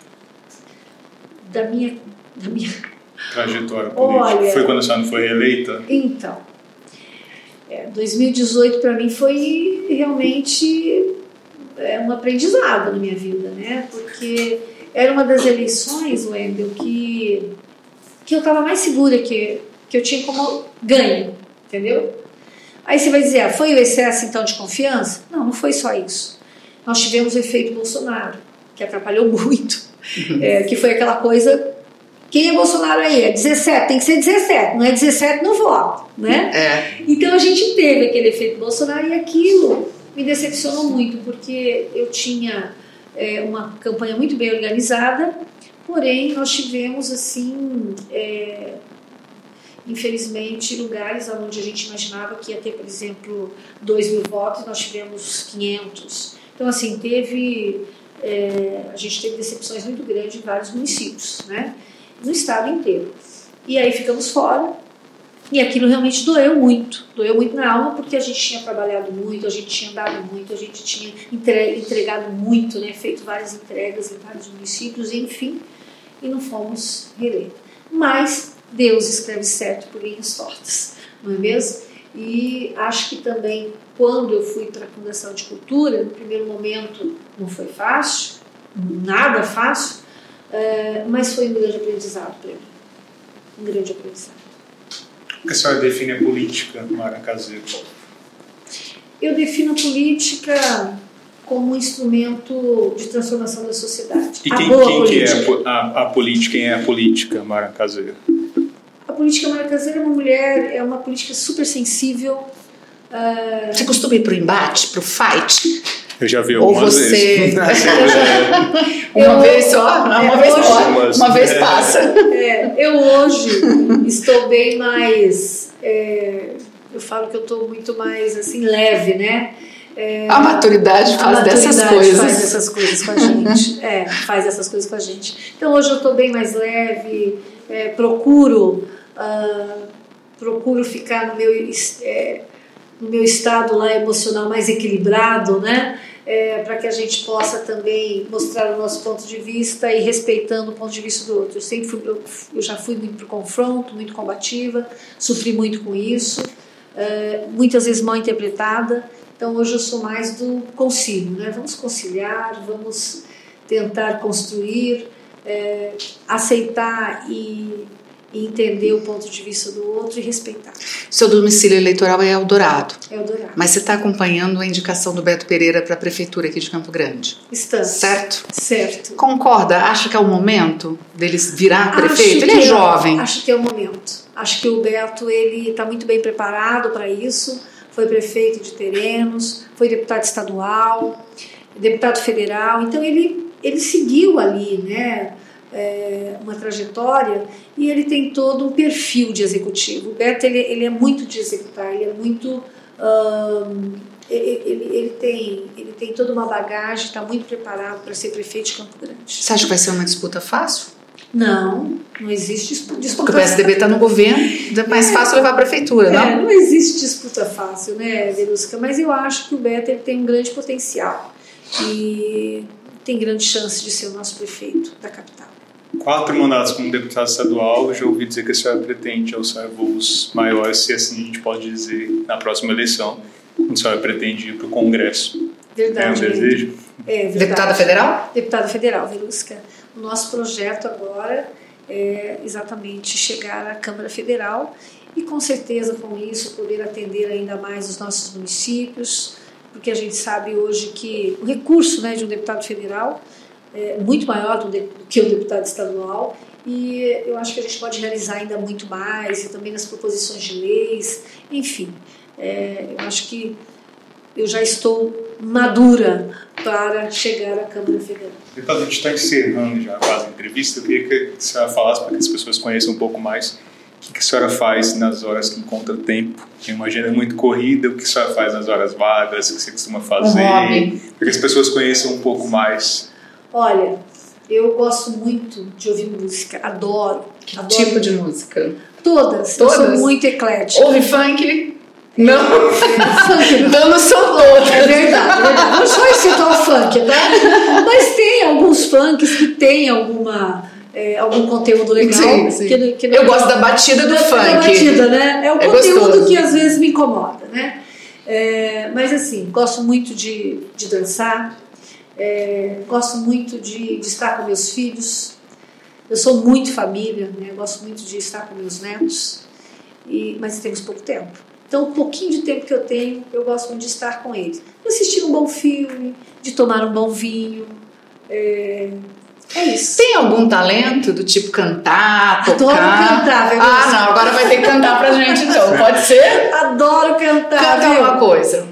Da minha, da minha Trajetória política? Olha- Foi quando a senhora não foi reeleita? Então, é, 2018 para mim foi realmente é, um aprendizado na minha vida, né? Porque era uma das eleições, Wendel, que, que eu estava mais segura que, que eu tinha como ganho, entendeu? Aí você vai dizer, ah, foi o excesso então de confiança? Não, não foi só isso. Nós tivemos o efeito Bolsonaro, que atrapalhou muito, é, que foi aquela coisa quem é Bolsonaro aí? É 17, tem que ser 17, não é 17, não voto, né? É, Então a gente teve aquele efeito Bolsonaro e aquilo me decepcionou muito, porque eu tinha é, uma campanha muito bem organizada, porém nós tivemos assim, é, infelizmente, lugares onde a gente imaginava que ia ter, por exemplo, 2 mil votos, nós tivemos 500. Então assim, teve, é, a gente teve decepções muito grandes em vários municípios, né? No estado inteiro. E aí ficamos fora, e aquilo realmente doeu muito, doeu muito na alma, porque a gente tinha trabalhado muito, a gente tinha dado muito, a gente tinha entre- entregado muito, né, feito várias entregas em vários municípios, enfim, e não fomos reeleitos. Mas Deus escreve certo por linhas tortas, não é mesmo? E acho que também, quando eu fui para a Fundação de Cultura, no primeiro momento não foi fácil, nada fácil, eh, mas foi um grande aprendizado para mim. Um grande aprendizado. Como que a senhora define a política, Mara Caseiro? Eu defino a política como um instrumento de transformação da sociedade. E a quem, boa quem que é política. a, a, a política? Quem é a política, Mara Caseiro? A política Mara Caseira é uma mulher, é uma política super sensível. ah, você costuma ir pro embate, pro fight? Eu já vi Ou algumas você- vezes. Uma Eu- vez só? Uma é, vez hoje- só. Uma vez É. passa. É, eu hoje estou bem mais. é, eu falo que eu estou muito mais assim leve, né? É, a maturidade faz a maturidade dessas coisas. faz essas coisas com a gente. é, faz essas coisas com a gente. Então hoje eu estou bem mais leve, é, procuro, uh, procuro ficar no meu, é, no meu estado lá emocional mais equilibrado, né? É, para que a gente possa também mostrar o nosso ponto de vista e respeitando o ponto de vista do outro. Eu sempre fui, eu, eu já fui muito para o confronto, muito combativa, sofri muito com isso, é, muitas vezes mal interpretada. Então hoje eu sou mais do concílio, né? Vamos conciliar, vamos tentar construir, é, aceitar e, e, entender o ponto de vista do outro e respeitar. Seu domicílio eleitoral é Eldorado. É Eldorado. Mas você está acompanhando a indicação do Beto Pereira para a prefeitura aqui de Campo Grande? Estamos. Certo? Certo. Concorda? Acha que é o momento deles virar prefeito? Ele é, é jovem. Acho que é o momento. Acho que o Beto ele está muito bem preparado para isso foi prefeito de Terenos, foi deputado estadual, deputado federal. Então ele, ele seguiu ali, né? É, uma trajetória e ele tem todo um perfil de executivo. O Beto ele, ele é muito de executar, ele é muito ele, ele, ele, tem, ele tem toda uma bagagem, está muito preparado para ser prefeito de Campo Grande. Você acha que vai ser uma disputa fácil? Não, não existe disputa. Porque o PSDB está no governo, é mais é, fácil levar a prefeitura, não? É, não existe disputa fácil, né, Verusca? Mas eu acho que o Beto ele tem um grande potencial e tem grande chance de ser o nosso prefeito da capital. Quatro mandatos como deputado estadual, já ouvi dizer que a senhora pretende alçar voos maiores, se assim a gente pode dizer, na próxima eleição, quando a senhora pretende ir para o Congresso. Verdade. É um desejo? É, verdade. Deputada federal? Deputada federal, Verusca. O nosso projeto agora é exatamente chegar à Câmara Federal e, com certeza, com isso, poder atender ainda mais os nossos municípios, porque a gente sabe hoje que o recurso né, de um deputado federal é muito maior do que o deputado estadual e eu acho que a gente pode realizar ainda muito mais e também nas proposições de leis, enfim, é, eu acho que eu já estou madura para chegar à Câmara Federal. Deputado, a gente está encerrando já quase a entrevista. Eu queria que a senhora falasse para que as pessoas conheçam um pouco mais o que a senhora faz nas horas que encontra tempo. Tem uma agenda muito corrida, o que a senhora faz nas horas vagas, o que você costuma fazer, um para que as pessoas conheçam um pouco mais. Olha, eu gosto muito de ouvir música, adoro. Que adoro tipo de música? Todas. Todas? Eu sou muito eclética. Ouve funk? Não, então não são todas. É verdade, é verdade. Não só citar o funk, tá? Mas tem alguns funks que tem alguma. É, algum conteúdo legal. Sim, sim. Que, que Eu gosto da batida do funk. Da batida, né? É o é conteúdo gostoso. que às vezes me incomoda, né? É, mas assim, gosto muito de, de dançar, é, gosto muito de, de estar com meus filhos. Eu sou muito família, né? gosto muito de estar com meus netos, e, mas temos pouco tempo. Então, o pouquinho de tempo que eu tenho, eu gosto muito de estar com eles. De assistir um bom filme, de tomar um bom vinho. É, é isso. Tem algum talento do tipo cantar, tocar? Adoro cantar, viu? Ah, não, agora vai ter que cantar pra gente então. Pode ser? Adoro cantar. Canta viu? uma coisa.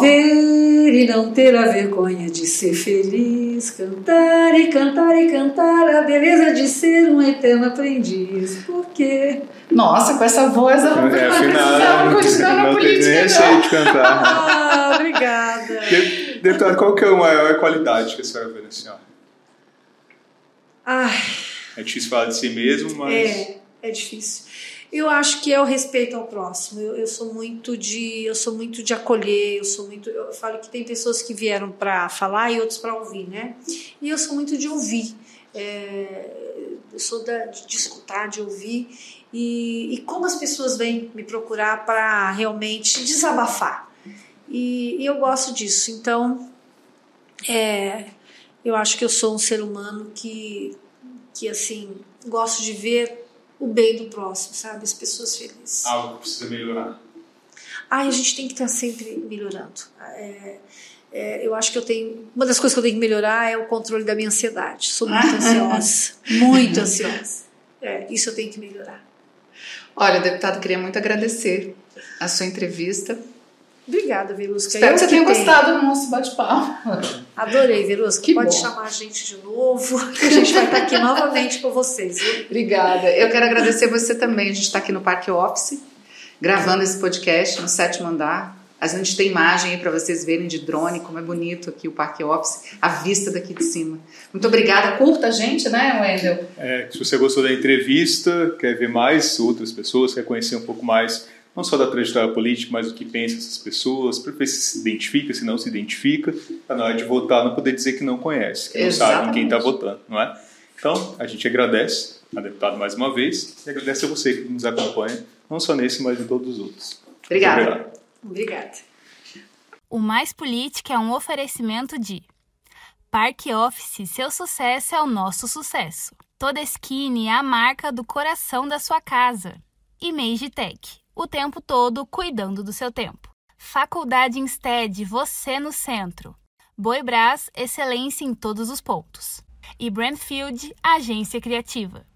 Viver e não ter a vergonha de ser feliz, cantar e cantar e cantar a beleza de ser um eterno aprendiz. Porque. Nossa, com essa voz ela é, afinal, continuar na política. Nem sei de cantar. ah, obrigada. Deputado, qual que é a maior qualidade que a senhora vê na senhora? Ai. É difícil falar de si mesmo, mas. É, é difícil. Eu acho que é o respeito ao próximo. Eu, eu, sou muito de, eu sou muito de acolher. Eu sou muito, eu falo que tem pessoas que vieram para falar e outros para ouvir, né? E eu sou muito de ouvir. É, eu sou da, de, escutar, de ouvir e, e como as pessoas vêm me procurar para realmente desabafar. E, e, eu gosto disso. Então, é, eu acho que eu sou um ser humano que, que assim, gosto de ver o bem do próximo, sabe? As pessoas felizes. Algo que precisa melhorar. Ai, a gente tem que estar sempre melhorando. É, é, eu acho que eu tenho. Uma das coisas que eu tenho que melhorar é o controle da minha ansiedade. Sou muito ansiosa. muito ansiosa. É, isso eu tenho que melhorar. Olha, deputado, queria muito agradecer a sua entrevista. Obrigada, Verusca. Espero eu que você tenha gostado do nosso bate-papo. Adorei, Verusca. Que Pode bom. chamar a gente de novo, que a gente vai estar aqui novamente com vocês. Viu? Obrigada. Eu quero agradecer você também. A gente está aqui no Parque Office, gravando esse podcast no sétimo andar. A gente tem imagem aí para vocês verem de drone, como é bonito aqui o Parque Office, a vista daqui de cima. Muito obrigada. Curta a gente, né, Wendel? É, se você gostou da entrevista, quer ver mais outras pessoas, quer conhecer um pouco mais, não só da trajetória política, mas o que pensam essas pessoas, para ver se se identifica, se não se identifica, para na hora de votar não poder dizer que não conhece, que não sabe em quem está votando, não é? Então, a gente agradece a deputada mais uma vez e agradece a você que nos acompanha, não só nesse, mas em todos os outros. Obrigada. Obrigada. O Mais Política é um oferecimento de Parque Office, seu sucesso é o nosso sucesso. Toda Skin é a marca do coração da sua casa. E Tech, o tempo todo cuidando do seu tempo. Faculdade Instead, você no centro. Boi Brás, excelência em todos os pontos. E Brandfield, agência criativa.